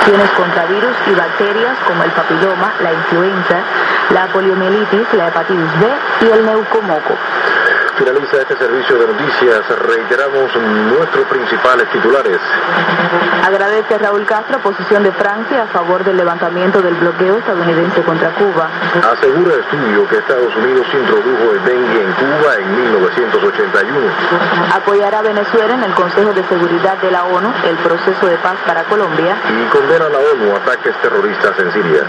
infecciones contra virus y bacterias como el papiloma, la influenza, la poliomielitis, la hepatitis B y el neucomoco. Finaliza este servicio de noticias. Reiteramos nuestros principales titulares. Agradece a Raúl Castro posición de Francia a favor del levantamiento del bloqueo estadounidense contra Cuba. Asegura estudio que Estados Unidos introdujo el dengue en Cuba en 1981. Apoyará a Venezuela en el Consejo de Seguridad de la ONU el proceso de paz para Colombia. Y condena a la ONU ataques terroristas en Siria.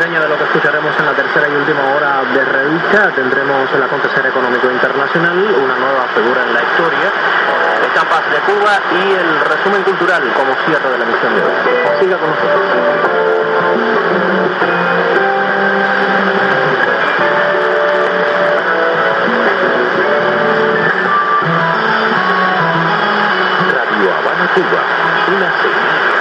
Escucharemos en la tercera y última hora de revista. Tendremos el acontecer económico internacional, una nueva figura en la historia, etapas de Cuba y el resumen cultural como cierre de la emisión de hoy. Siga con nosotros. Radio Habana, Cuba, una señal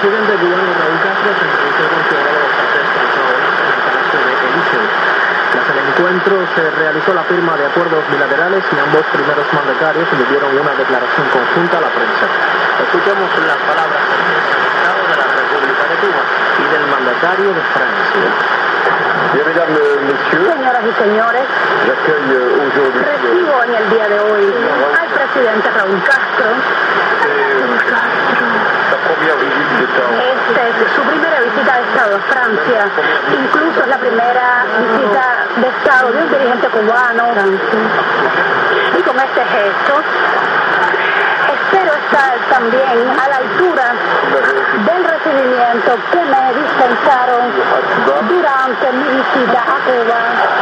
presidente cubano Raúl Castro se entrevistó con ciudadanos francés en el Palacio de Elíseo. Tras el encuentro se realizó la firma de acuerdos bilaterales y ambos primeros mandatarios emitieron una declaración conjunta a la prensa. Escuchemos las palabras del Estado de la República de Cuba y del mandatario de Francia. Señoras y señores, recibo en el día de hoy al presidente Raúl Castro su primera visita de Estado a Francia, incluso es la primera visita de Estado de un dirigente cubano. Y con este gesto espero estar también a la altura del recibimiento que me dispensaron durante mi visita a Cuba.